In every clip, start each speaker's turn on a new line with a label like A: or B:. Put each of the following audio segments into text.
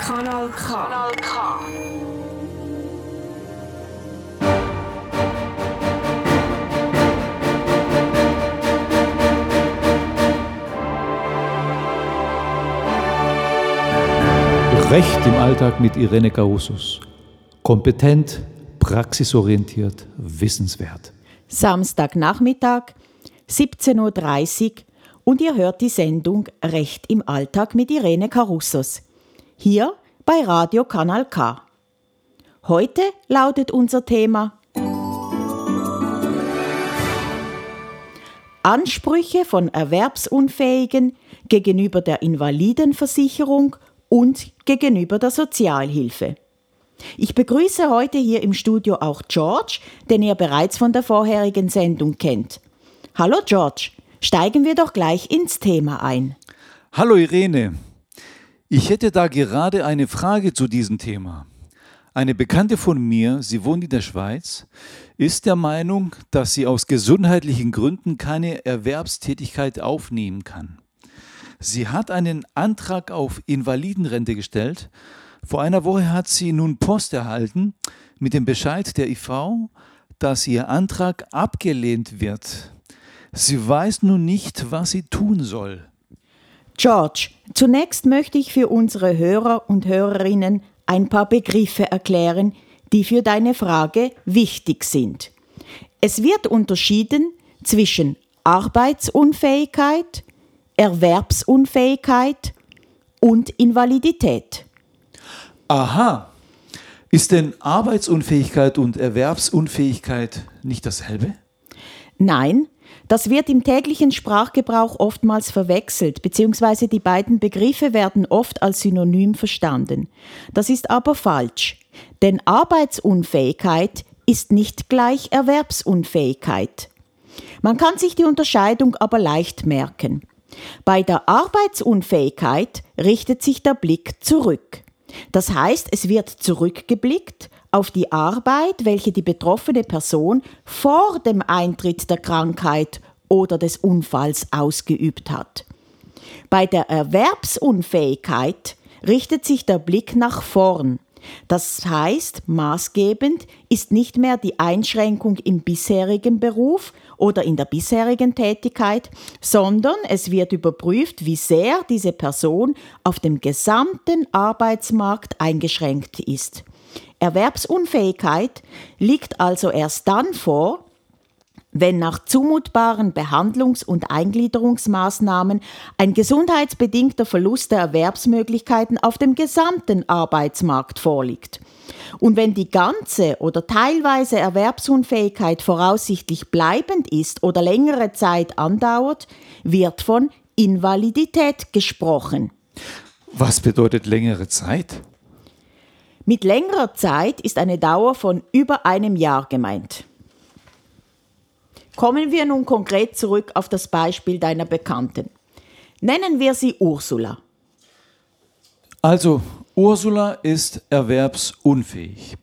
A: Kanal K. Kanal K.
B: Recht im Alltag mit Irene Carusos. Kompetent, praxisorientiert, wissenswert.
C: Samstagnachmittag, 17.30 Uhr und ihr hört die Sendung Recht im Alltag mit Irene Carusos. Hier bei Radio Kanal K. Heute lautet unser Thema Ansprüche von Erwerbsunfähigen gegenüber der Invalidenversicherung und gegenüber der Sozialhilfe. Ich begrüße heute hier im Studio auch George, den ihr bereits von der vorherigen Sendung kennt. Hallo George, steigen wir doch gleich ins Thema ein.
B: Hallo Irene, ich hätte da gerade eine Frage zu diesem Thema. Eine Bekannte von mir, sie wohnt in der Schweiz, ist der Meinung, dass sie aus gesundheitlichen Gründen keine Erwerbstätigkeit aufnehmen kann. Sie hat einen Antrag auf Invalidenrente gestellt. Vor einer Woche hat sie nun Post erhalten mit dem Bescheid der IV, dass ihr Antrag abgelehnt wird. Sie weiß nun nicht, was sie tun soll.
C: George, zunächst möchte ich für unsere Hörer und Hörerinnen ein paar Begriffe erklären, die für deine Frage wichtig sind. Es wird unterschieden zwischen Arbeitsunfähigkeit, Erwerbsunfähigkeit und Invalidität.
B: Aha. Ist denn Arbeitsunfähigkeit und Erwerbsunfähigkeit nicht dasselbe?
C: Nein, das wird im täglichen Sprachgebrauch oftmals verwechselt, beziehungsweise die beiden Begriffe werden oft als Synonym verstanden. Das ist aber falsch, denn Arbeitsunfähigkeit ist nicht gleich Erwerbsunfähigkeit. Man kann sich die Unterscheidung aber leicht merken. Bei der Arbeitsunfähigkeit richtet sich der Blick zurück. Das heißt, es wird zurückgeblickt auf die Arbeit, welche die betroffene Person vor dem Eintritt der Krankheit oder des Unfalls ausgeübt hat. Bei der Erwerbsunfähigkeit richtet sich der Blick nach vorn. Das heißt, maßgebend ist nicht mehr die Einschränkung im bisherigen Beruf oder in der bisherigen Tätigkeit, sondern es wird überprüft, wie sehr diese Person auf dem gesamten Arbeitsmarkt eingeschränkt ist. Erwerbsunfähigkeit liegt also erst dann vor, wenn nach zumutbaren Behandlungs- und Eingliederungsmaßnahmen ein gesundheitsbedingter Verlust der Erwerbsmöglichkeiten auf dem gesamten Arbeitsmarkt vorliegt. Und wenn die ganze oder teilweise Erwerbsunfähigkeit voraussichtlich bleibend ist oder längere Zeit andauert, wird von Invalidität gesprochen.
B: Was bedeutet längere Zeit?
C: Mit längerer Zeit ist eine Dauer von über einem Jahr gemeint. Kommen wir nun konkret zurück auf das Beispiel deiner Bekannten. Nennen wir sie Ursula.
B: Also, Ursula ist erwerbsunfähig.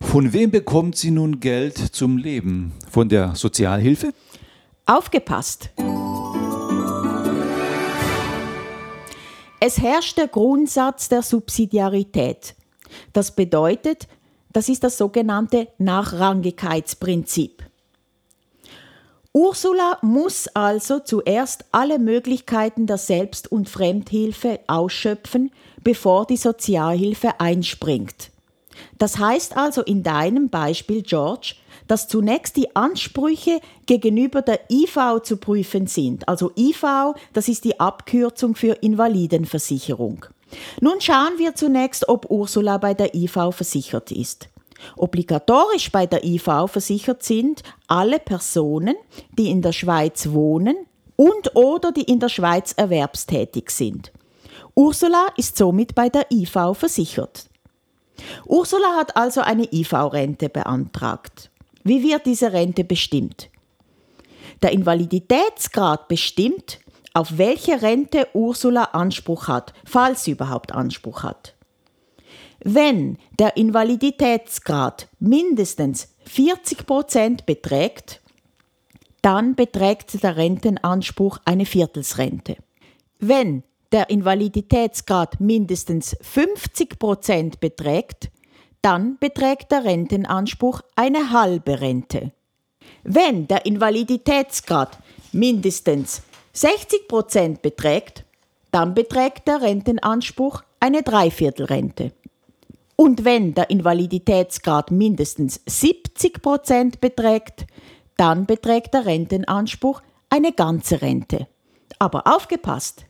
B: Von wem bekommt sie nun Geld zum Leben? Von der Sozialhilfe?
C: Aufgepasst! Es herrscht der Grundsatz der Subsidiarität. Das bedeutet, das ist das sogenannte Nachrangigkeitsprinzip. Ursula muss also zuerst alle Möglichkeiten der Selbst- und Fremdhilfe ausschöpfen, bevor die Sozialhilfe einspringt. Das heißt also in deinem Beispiel, George, dass zunächst die Ansprüche gegenüber der IV zu prüfen sind. Also IV, das ist die Abkürzung für Invalidenversicherung. Nun schauen wir zunächst, ob Ursula bei der IV versichert ist. Obligatorisch bei der IV versichert sind alle Personen, die in der Schweiz wohnen und oder die in der Schweiz erwerbstätig sind. Ursula ist somit bei der IV versichert. Ursula hat also eine IV-Rente beantragt. Wie wird diese Rente bestimmt? Der Invaliditätsgrad bestimmt, auf welche Rente Ursula Anspruch hat, falls sie überhaupt Anspruch hat. Wenn der Invaliditätsgrad mindestens 40 Prozent beträgt, dann beträgt der Rentenanspruch eine Viertelsrente. Wenn der Invaliditätsgrad mindestens 50 Prozent beträgt, dann beträgt der Rentenanspruch eine halbe Rente. Wenn der Invaliditätsgrad mindestens 60 Prozent beträgt, dann beträgt der Rentenanspruch eine Dreiviertelrente. Und wenn der Invaliditätsgrad mindestens 70 Prozent beträgt, dann beträgt der Rentenanspruch eine ganze Rente. Aber aufgepasst!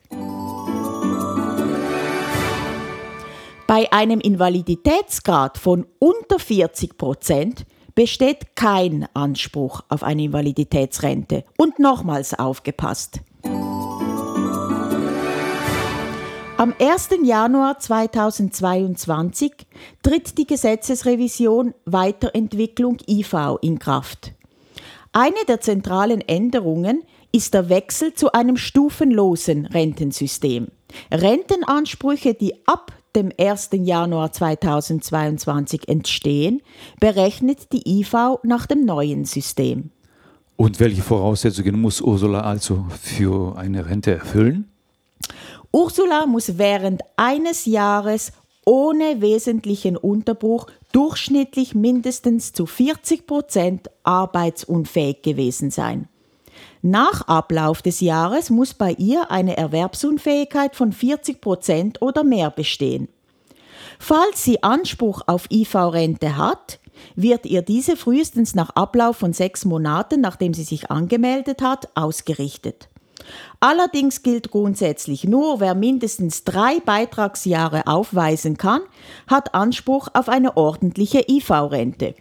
C: Bei einem Invaliditätsgrad von unter 40 Prozent besteht kein Anspruch auf eine Invaliditätsrente. Und nochmals aufgepasst. Am 1. Januar 2022 tritt die Gesetzesrevision Weiterentwicklung IV in Kraft. Eine der zentralen Änderungen ist der Wechsel zu einem stufenlosen Rentensystem. Rentenansprüche, die ab dem 1. Januar 2022 entstehen, berechnet die IV nach dem neuen System.
B: Und welche Voraussetzungen muss Ursula also für eine Rente erfüllen?
C: Ursula muss während eines Jahres ohne wesentlichen Unterbruch durchschnittlich mindestens zu 40 Prozent arbeitsunfähig gewesen sein. Nach Ablauf des Jahres muss bei ihr eine Erwerbsunfähigkeit von 40 Prozent oder mehr bestehen. Falls sie Anspruch auf IV-Rente hat, wird ihr diese frühestens nach Ablauf von sechs Monaten, nachdem sie sich angemeldet hat, ausgerichtet. Allerdings gilt grundsätzlich nur, wer mindestens drei Beitragsjahre aufweisen kann, hat Anspruch auf eine ordentliche IV-Rente.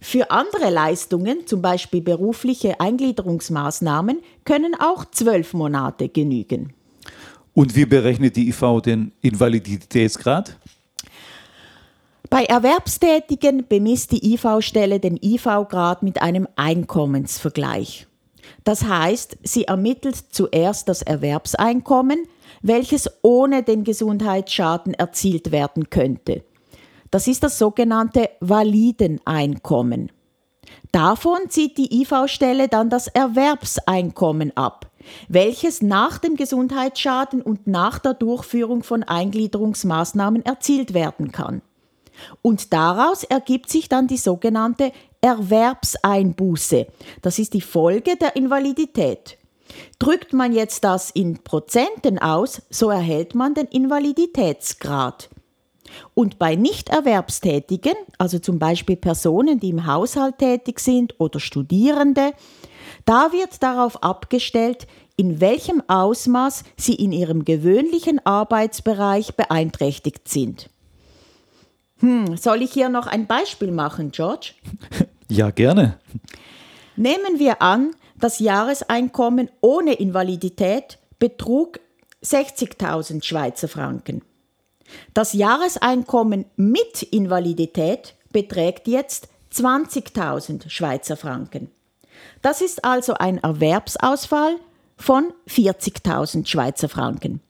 C: Für andere Leistungen, zum Beispiel berufliche Eingliederungsmaßnahmen, können auch zwölf Monate genügen.
B: Und wie berechnet die IV den Invaliditätsgrad?
C: Bei Erwerbstätigen bemisst die IV-Stelle den IV-Grad mit einem Einkommensvergleich. Das heißt, sie ermittelt zuerst das Erwerbseinkommen, welches ohne den Gesundheitsschaden erzielt werden könnte. Das ist das sogenannte Valideneinkommen. Davon zieht die IV-Stelle dann das Erwerbseinkommen ab, welches nach dem Gesundheitsschaden und nach der Durchführung von Eingliederungsmaßnahmen erzielt werden kann. Und daraus ergibt sich dann die sogenannte Erwerbseinbuße. Das ist die Folge der Invalidität. Drückt man jetzt das in Prozenten aus, so erhält man den Invaliditätsgrad. Und bei Nichterwerbstätigen, also zum Beispiel Personen, die im Haushalt tätig sind oder Studierende, da wird darauf abgestellt, in welchem Ausmaß sie in ihrem gewöhnlichen Arbeitsbereich beeinträchtigt sind. Hm, soll ich hier noch ein Beispiel machen, George?
B: Ja, gerne.
C: Nehmen wir an, das Jahreseinkommen ohne Invalidität betrug 60.000 Schweizer Franken. Das Jahreseinkommen mit Invalidität beträgt jetzt 20.000 Schweizer Franken. Das ist also ein Erwerbsausfall von 40.000 Schweizer Franken.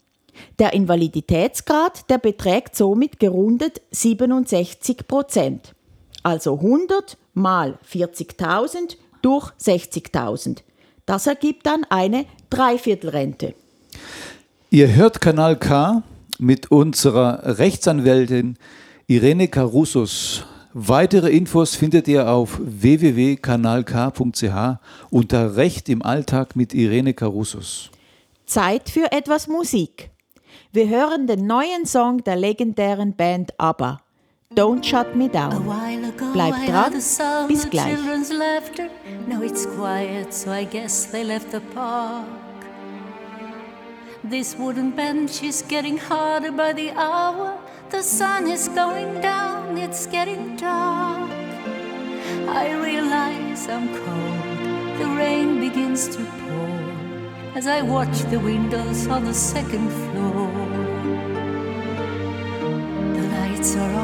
C: Der Invaliditätsgrad, der beträgt somit gerundet 67 Prozent. Also 100 mal 40.000 durch 60.000. Das ergibt dann eine Dreiviertelrente.
B: Ihr hört Kanal K mit unserer Rechtsanwältin Irene Carusos. Weitere Infos findet ihr auf www.kanalk.ch unter Recht im Alltag mit Irene Carusos.
C: Zeit für etwas Musik. Wir hören den neuen Song der legendären Band ABBA. Don't Shut Me Down. Bleibt dran, bis gleich.
D: Now it's quiet, so I guess they left the park. This wooden bench is getting harder by the hour. The sun is going down, it's getting dark. I realize I'm cold, the rain begins to pour as I watch the windows on the second floor. The lights are on,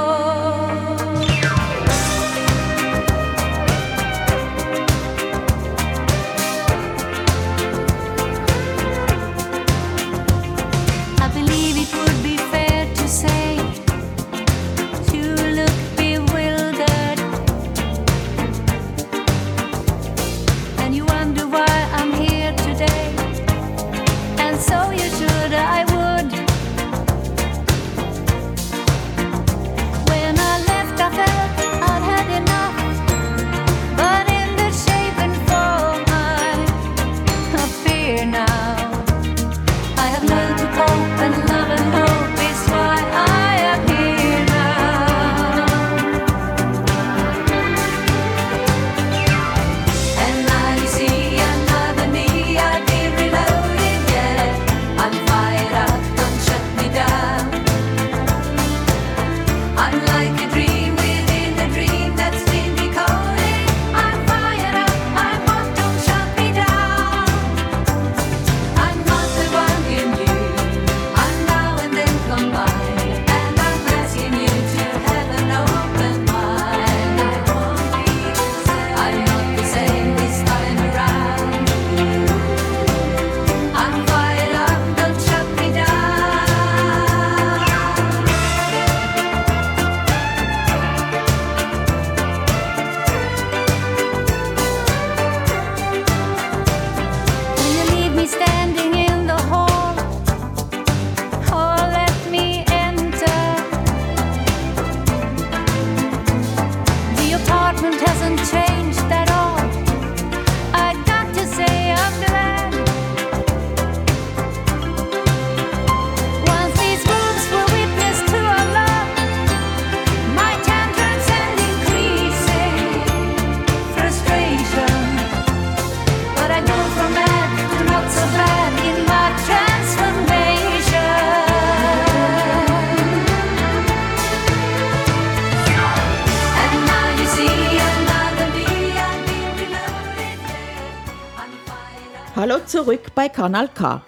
C: Bei Kanal K.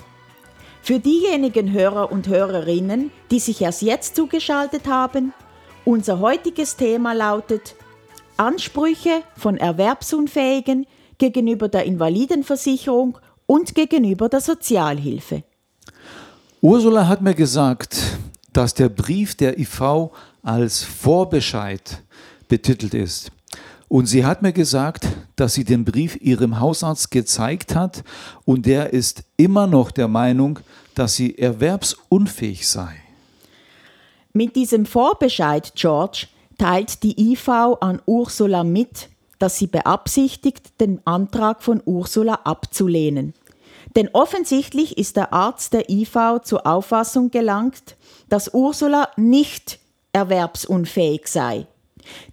C: Für diejenigen Hörer und Hörerinnen, die sich erst jetzt zugeschaltet haben, unser heutiges Thema lautet Ansprüche von Erwerbsunfähigen gegenüber der Invalidenversicherung und gegenüber der Sozialhilfe.
B: Ursula hat mir gesagt, dass der Brief der IV als Vorbescheid betitelt ist. Und sie hat mir gesagt, dass sie den Brief ihrem Hausarzt gezeigt hat und der ist immer noch der Meinung, dass sie erwerbsunfähig sei.
C: Mit diesem Vorbescheid, George, teilt die IV an Ursula mit, dass sie beabsichtigt, den Antrag von Ursula abzulehnen. Denn offensichtlich ist der Arzt der IV zur Auffassung gelangt, dass Ursula nicht erwerbsunfähig sei.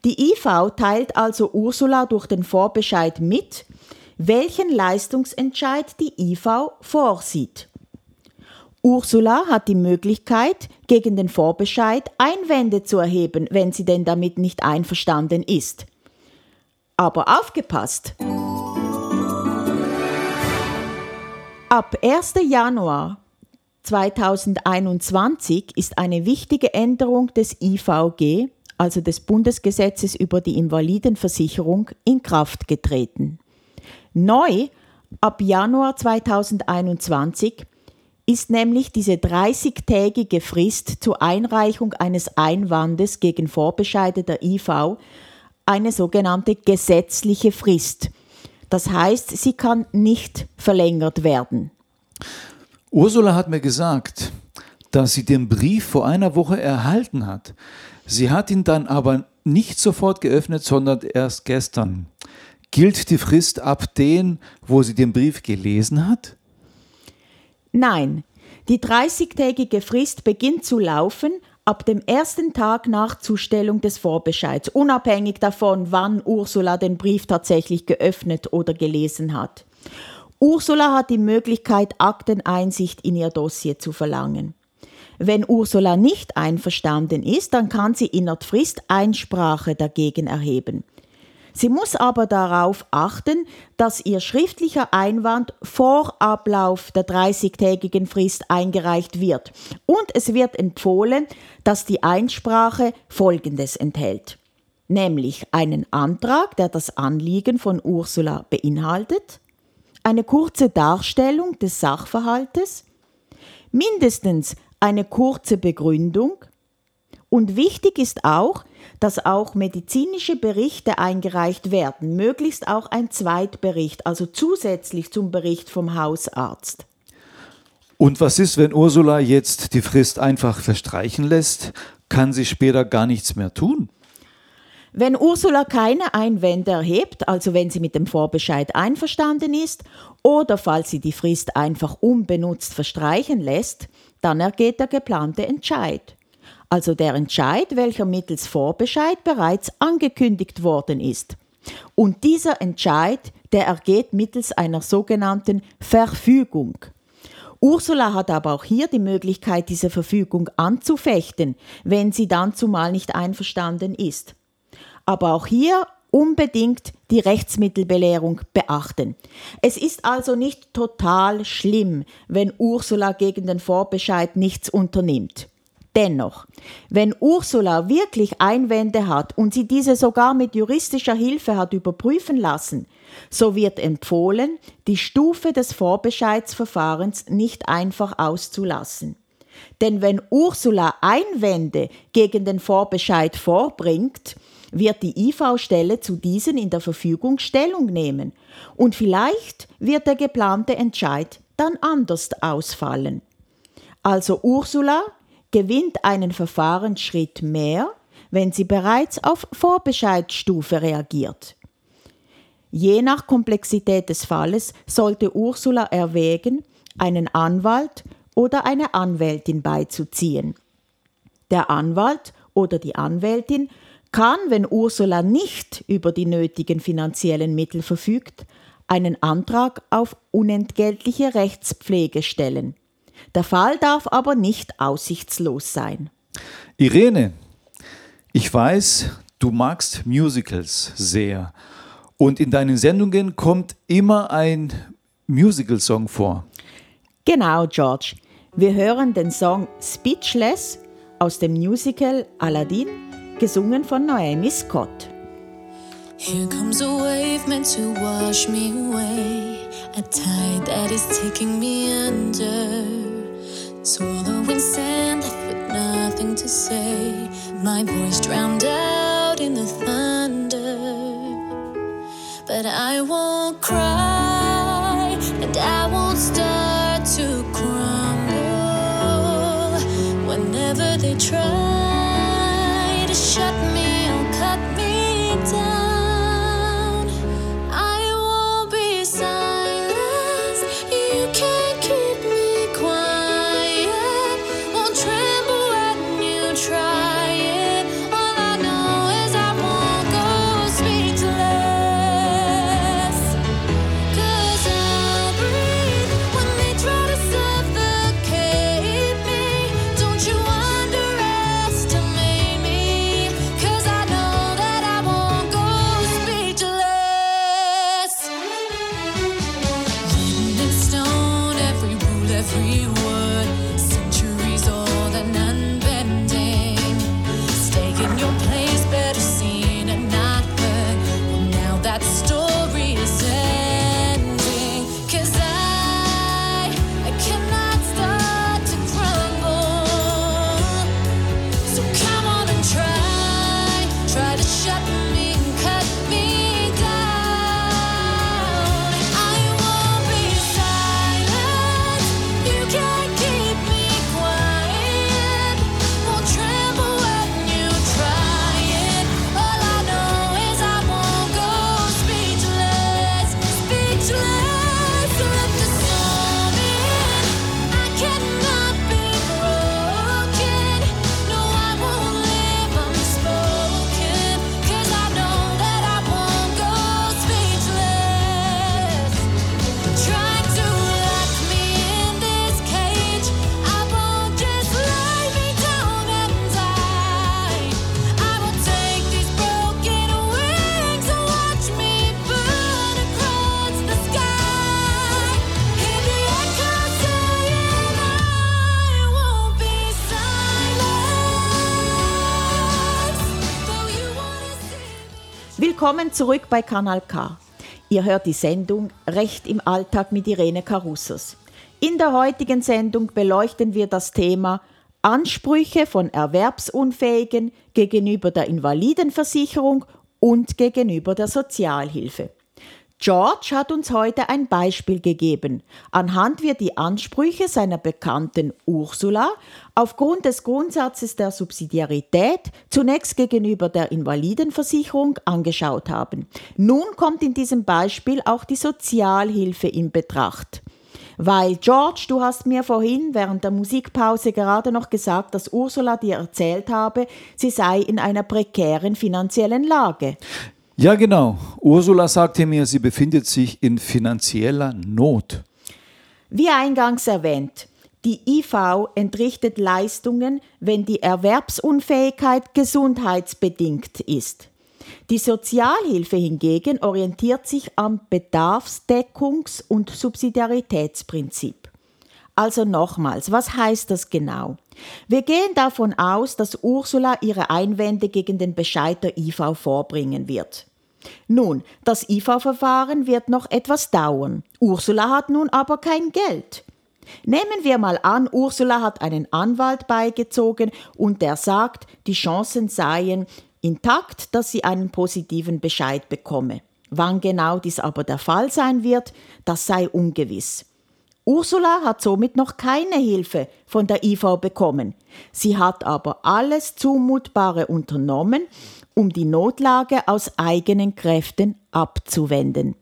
C: Die IV teilt also Ursula durch den Vorbescheid mit, welchen Leistungsentscheid die IV vorsieht. Ursula hat die Möglichkeit, gegen den Vorbescheid Einwände zu erheben, wenn sie denn damit nicht einverstanden ist. Aber aufgepasst! Ab 1. Januar 2021 ist eine wichtige Änderung des IVG, also des Bundesgesetzes über die Invalidenversicherung, in Kraft getreten. Neu ab Januar 2021 ist nämlich diese 30-tägige Frist zur Einreichung eines Einwandes gegen Vorbescheide der IV eine sogenannte gesetzliche Frist. Das heißt, sie kann nicht verlängert werden.
B: Ursula hat mir gesagt, dass sie den Brief vor einer Woche erhalten hat. Sie hat ihn dann aber nicht sofort geöffnet, sondern erst gestern. Gilt die Frist ab den, wo sie den Brief gelesen hat?
C: Nein, die 30-tägige Frist beginnt zu laufen ab dem ersten Tag nach Zustellung des Vorbescheids, unabhängig davon, wann Ursula den Brief tatsächlich geöffnet oder gelesen hat. Ursula hat die Möglichkeit, Akteneinsicht in ihr Dossier zu verlangen. Wenn Ursula nicht einverstanden ist, dann kann sie innerhalb Frist Einsprache dagegen erheben. Sie muss aber darauf achten, dass ihr schriftlicher Einwand vor Ablauf der 30-tägigen Frist eingereicht wird. Und es wird empfohlen, dass die Einsprache Folgendes enthält. Nämlich einen Antrag, der das Anliegen von Ursula beinhaltet, eine kurze Darstellung des Sachverhaltes, mindestens eine kurze Begründung und wichtig ist auch, dass auch medizinische Berichte eingereicht werden, möglichst auch ein Zweitbericht, also zusätzlich zum Bericht vom Hausarzt.
B: Und was ist, wenn Ursula jetzt die Frist einfach verstreichen lässt? Kann sie später gar nichts mehr tun?
C: Wenn Ursula keine Einwände erhebt, also wenn sie mit dem Vorbescheid einverstanden ist oder falls sie die Frist einfach unbenutzt verstreichen lässt, dann ergeht der geplante Entscheid also der Entscheid, welcher mittels Vorbescheid bereits angekündigt worden ist. Und dieser Entscheid, der ergeht mittels einer sogenannten Verfügung. Ursula hat aber auch hier die Möglichkeit, diese Verfügung anzufechten, wenn sie dann zumal nicht einverstanden ist. Aber auch hier unbedingt die Rechtsmittelbelehrung beachten. Es ist also nicht total schlimm, wenn Ursula gegen den Vorbescheid nichts unternimmt. Dennoch, wenn Ursula wirklich Einwände hat und sie diese sogar mit juristischer Hilfe hat überprüfen lassen, so wird empfohlen, die Stufe des Vorbescheidsverfahrens nicht einfach auszulassen. Denn wenn Ursula Einwände gegen den Vorbescheid vorbringt, wird die IV-Stelle zu diesen in der Verfügung Stellung nehmen und vielleicht wird der geplante Entscheid dann anders ausfallen. Also Ursula gewinnt einen Verfahrensschritt mehr, wenn sie bereits auf Vorbescheidstufe reagiert. Je nach Komplexität des Falles sollte Ursula erwägen, einen Anwalt oder eine Anwältin beizuziehen. Der Anwalt oder die Anwältin kann, wenn Ursula nicht über die nötigen finanziellen Mittel verfügt, einen Antrag auf unentgeltliche Rechtspflege stellen. Der Fall darf aber nicht aussichtslos sein.
B: Irene, ich weiß, du magst Musicals sehr. Und in deinen Sendungen kommt immer ein Musical-Song vor.
C: Genau, George. Wir hören den Song Speechless aus dem Musical Aladdin, gesungen von Naomi Scott.
E: Here comes a wave meant to wash me away, a tide that is taking me under. Swallowing sand left with nothing to say, my voice drowned out in the thunder. But I won't cry, and I won't start to crumble whenever they try
C: Willkommen zurück bei Kanal K. Ihr hört die Sendung Recht im Alltag mit Irene Karussos. In der heutigen Sendung beleuchten wir das Thema Ansprüche von Erwerbsunfähigen gegenüber der Invalidenversicherung und gegenüber der Sozialhilfe. George hat uns heute ein Beispiel gegeben, anhand wir die Ansprüche seiner Bekannten Ursula aufgrund des Grundsatzes der Subsidiarität zunächst gegenüber der Invalidenversicherung angeschaut haben. Nun kommt in diesem Beispiel auch die Sozialhilfe in Betracht. Weil, George, du hast mir vorhin während der Musikpause gerade noch gesagt, dass Ursula dir erzählt habe, sie sei in einer prekären finanziellen Lage.
B: Ja, genau. Ursula sagte mir, sie befindet sich in finanzieller Not.
C: Wie eingangs erwähnt, die IV entrichtet Leistungen, wenn die Erwerbsunfähigkeit gesundheitsbedingt ist. Die Sozialhilfe hingegen orientiert sich am Bedarfsdeckungs- und Subsidiaritätsprinzip. Also nochmals, was heißt das genau? Wir gehen davon aus, dass Ursula ihre Einwände gegen den Bescheid der IV vorbringen wird. Nun, das IV-Verfahren wird noch etwas dauern. Ursula hat nun aber kein Geld. Nehmen wir mal an, Ursula hat einen Anwalt beigezogen und der sagt, die Chancen seien intakt, dass sie einen positiven Bescheid bekomme. Wann genau dies aber der Fall sein wird, das sei ungewiss. Ursula hat somit noch keine Hilfe von der IV bekommen. Sie hat aber alles Zumutbare unternommen, um die Notlage aus eigenen Kräften abzuwenden.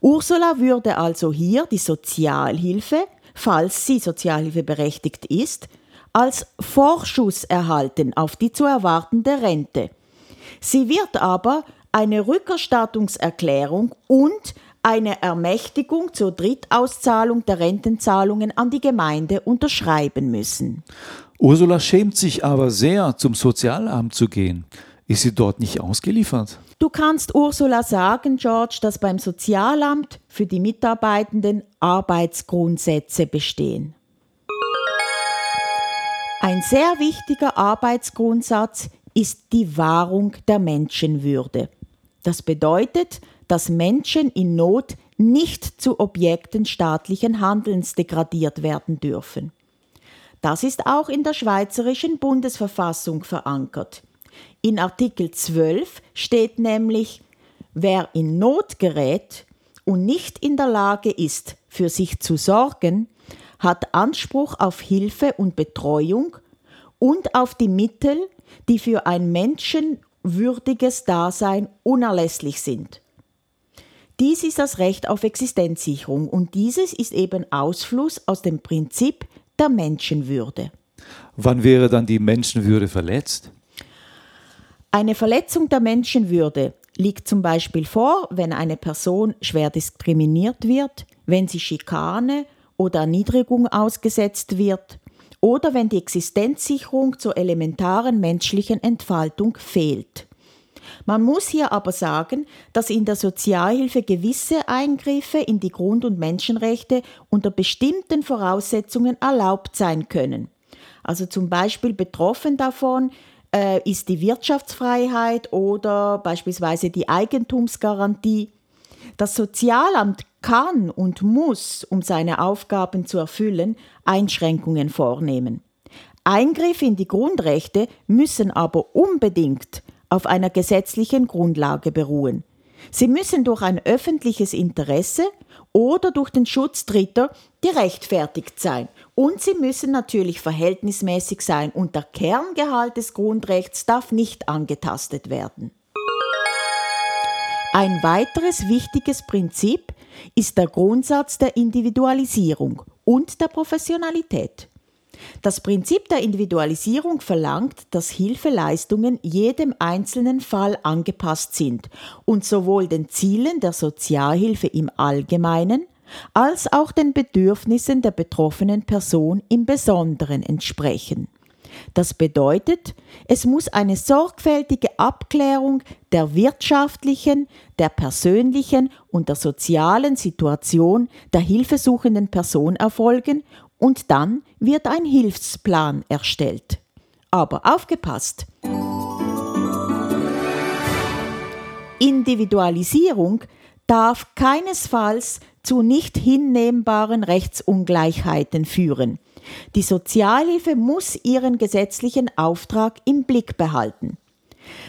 C: Ursula würde also hier die Sozialhilfe, falls sie Sozialhilfe berechtigt ist, als Vorschuss erhalten auf die zu erwartende Rente. Sie wird aber eine Rückerstattungserklärung und eine Ermächtigung zur Drittauszahlung der Rentenzahlungen an die Gemeinde unterschreiben müssen.
B: Ursula schämt sich aber sehr, zum Sozialamt zu gehen. Ist sie dort nicht ausgeliefert?
C: Du kannst Ursula sagen, George, dass beim Sozialamt für die Mitarbeitenden Arbeitsgrundsätze bestehen. Ein sehr wichtiger Arbeitsgrundsatz ist die Wahrung der Menschenwürde. Das bedeutet, dass Menschen in Not nicht zu Objekten staatlichen Handelns degradiert werden dürfen. Das ist auch in der Schweizerischen Bundesverfassung verankert. In Artikel 12 steht nämlich, wer in Not gerät und nicht in der Lage ist, für sich zu sorgen, hat Anspruch auf Hilfe und Betreuung und auf die Mittel, die für ein menschenwürdiges Dasein unerlässlich sind. Dies ist das Recht auf Existenzsicherung und dieses ist eben Ausfluss aus dem Prinzip der Menschenwürde.
B: Wann wäre dann die Menschenwürde verletzt?
C: Eine Verletzung der Menschenwürde liegt zum Beispiel vor, wenn eine Person schwer diskriminiert wird, wenn sie Schikane oder Erniedrigung ausgesetzt wird oder wenn die Existenzsicherung zur elementaren menschlichen Entfaltung fehlt. Man muss hier aber sagen, dass in der Sozialhilfe gewisse Eingriffe in die Grund- und Menschenrechte unter bestimmten Voraussetzungen erlaubt sein können. Also zum Beispiel betroffen davon äh, ist die Wirtschaftsfreiheit oder beispielsweise die Eigentumsgarantie. Das Sozialamt kann und muss, um seine Aufgaben zu erfüllen, Einschränkungen vornehmen. Eingriffe in die Grundrechte müssen aber unbedingt auf einer gesetzlichen Grundlage beruhen. Sie müssen durch ein öffentliches Interesse oder durch den Schutz Dritter gerechtfertigt sein. Und sie müssen natürlich verhältnismäßig sein und der Kerngehalt des Grundrechts darf nicht angetastet werden. Ein weiteres wichtiges Prinzip ist der Grundsatz der Individualisierung und der Professionalität. Das Prinzip der Individualisierung verlangt, dass Hilfeleistungen jedem einzelnen Fall angepasst sind und sowohl den Zielen der Sozialhilfe im Allgemeinen als auch den Bedürfnissen der betroffenen Person im Besonderen entsprechen. Das bedeutet, es muss eine sorgfältige Abklärung der wirtschaftlichen, der persönlichen und der sozialen Situation der hilfesuchenden Person erfolgen und dann wird ein Hilfsplan erstellt. Aber aufgepasst! Individualisierung darf keinesfalls zu nicht hinnehmbaren Rechtsungleichheiten führen. Die Sozialhilfe muss ihren gesetzlichen Auftrag im Blick behalten.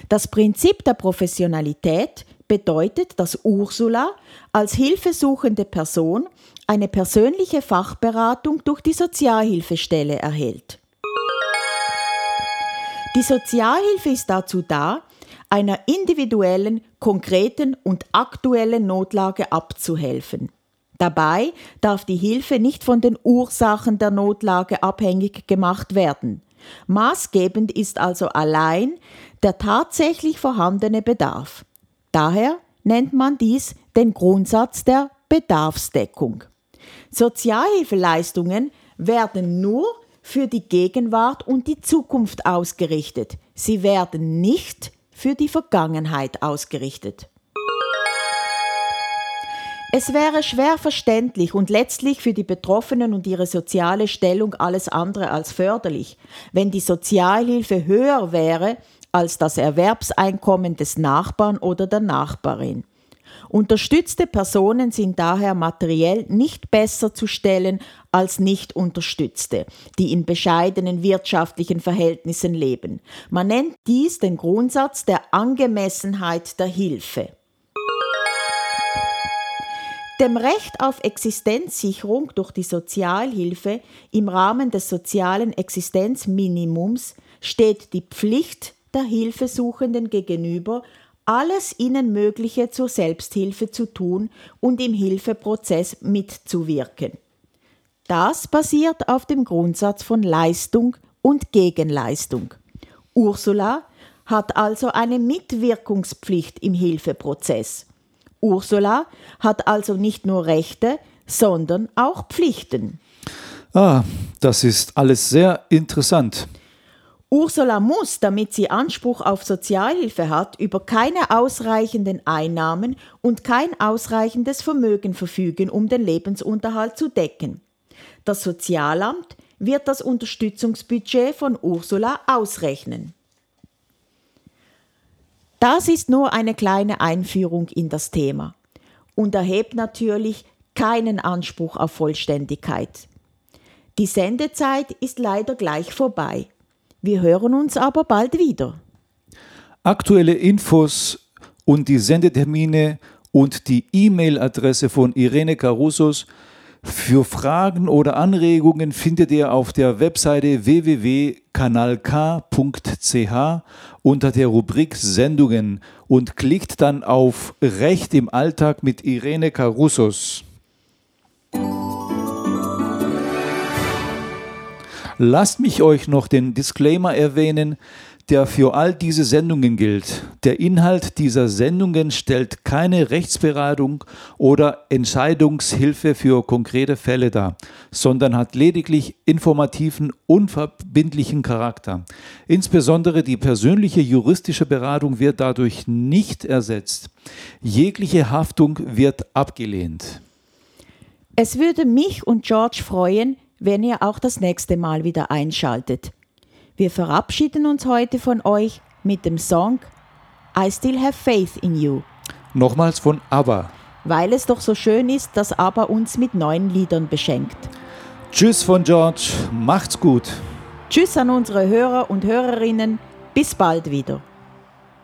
C: Das Prinzip der Professionalität bedeutet, dass Ursula als hilfesuchende Person eine persönliche Fachberatung durch die Sozialhilfestelle erhält. Die Sozialhilfe ist dazu da, einer individuellen, konkreten und aktuellen Notlage abzuhelfen. Dabei darf die Hilfe nicht von den Ursachen der Notlage abhängig gemacht werden. Maßgebend ist also allein der tatsächlich vorhandene Bedarf. Daher nennt man dies den Grundsatz der Bedarfsdeckung. Sozialhilfeleistungen werden nur für die Gegenwart und die Zukunft ausgerichtet. Sie werden nicht für die Vergangenheit ausgerichtet. Es wäre schwer verständlich und letztlich für die Betroffenen und ihre soziale Stellung alles andere als förderlich, wenn die Sozialhilfe höher wäre als das Erwerbseinkommen des Nachbarn oder der Nachbarin. Unterstützte Personen sind daher materiell nicht besser zu stellen als nicht unterstützte, die in bescheidenen wirtschaftlichen Verhältnissen leben. Man nennt dies den Grundsatz der Angemessenheit der Hilfe. Dem Recht auf Existenzsicherung durch die Sozialhilfe im Rahmen des sozialen Existenzminimums steht die Pflicht der Hilfesuchenden gegenüber, alles ihnen Mögliche zur Selbsthilfe zu tun und im Hilfeprozess mitzuwirken. Das basiert auf dem Grundsatz von Leistung und Gegenleistung. Ursula hat also eine Mitwirkungspflicht im Hilfeprozess. Ursula hat also nicht nur Rechte, sondern auch Pflichten.
B: Ah, das ist alles sehr interessant.
C: Ursula muss, damit sie Anspruch auf Sozialhilfe hat, über keine ausreichenden Einnahmen und kein ausreichendes Vermögen verfügen, um den Lebensunterhalt zu decken. Das Sozialamt wird das Unterstützungsbudget von Ursula ausrechnen. Das ist nur eine kleine Einführung in das Thema und erhebt natürlich keinen Anspruch auf Vollständigkeit. Die Sendezeit ist leider gleich vorbei. Wir hören uns aber bald wieder.
B: Aktuelle Infos und die Sendetermine und die E-Mail-Adresse von Irene Carusos für Fragen oder Anregungen findet ihr auf der Webseite www.kanalk.ch unter der Rubrik Sendungen und klickt dann auf Recht im Alltag mit Irene Carusos. Lasst mich euch noch den Disclaimer erwähnen, der für all diese Sendungen gilt. Der Inhalt dieser Sendungen stellt keine Rechtsberatung oder Entscheidungshilfe für konkrete Fälle dar, sondern hat lediglich informativen, unverbindlichen Charakter. Insbesondere die persönliche juristische Beratung wird dadurch nicht ersetzt. Jegliche Haftung wird abgelehnt.
C: Es würde mich und George freuen, wenn ihr auch das nächste Mal wieder einschaltet. Wir verabschieden uns heute von euch mit dem Song I Still Have Faith in You,
B: Nochmals von ABBA.
C: weil es doch so schön ist, dass ABBA uns mit neuen Liedern beschenkt.
B: Tschüss von George, macht's gut.
C: Tschüss an unsere Hörer und Hörerinnen, bis bald wieder.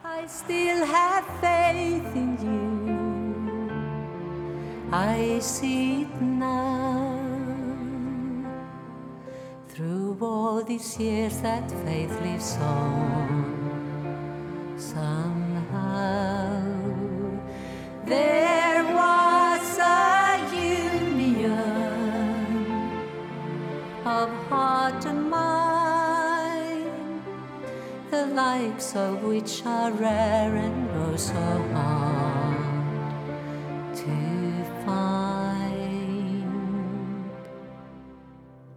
D: I still have faith in you. I see it now. Through all these years, that faith lives on. Somehow, there was a union of heart and mind the likes of which are rare and oh so hard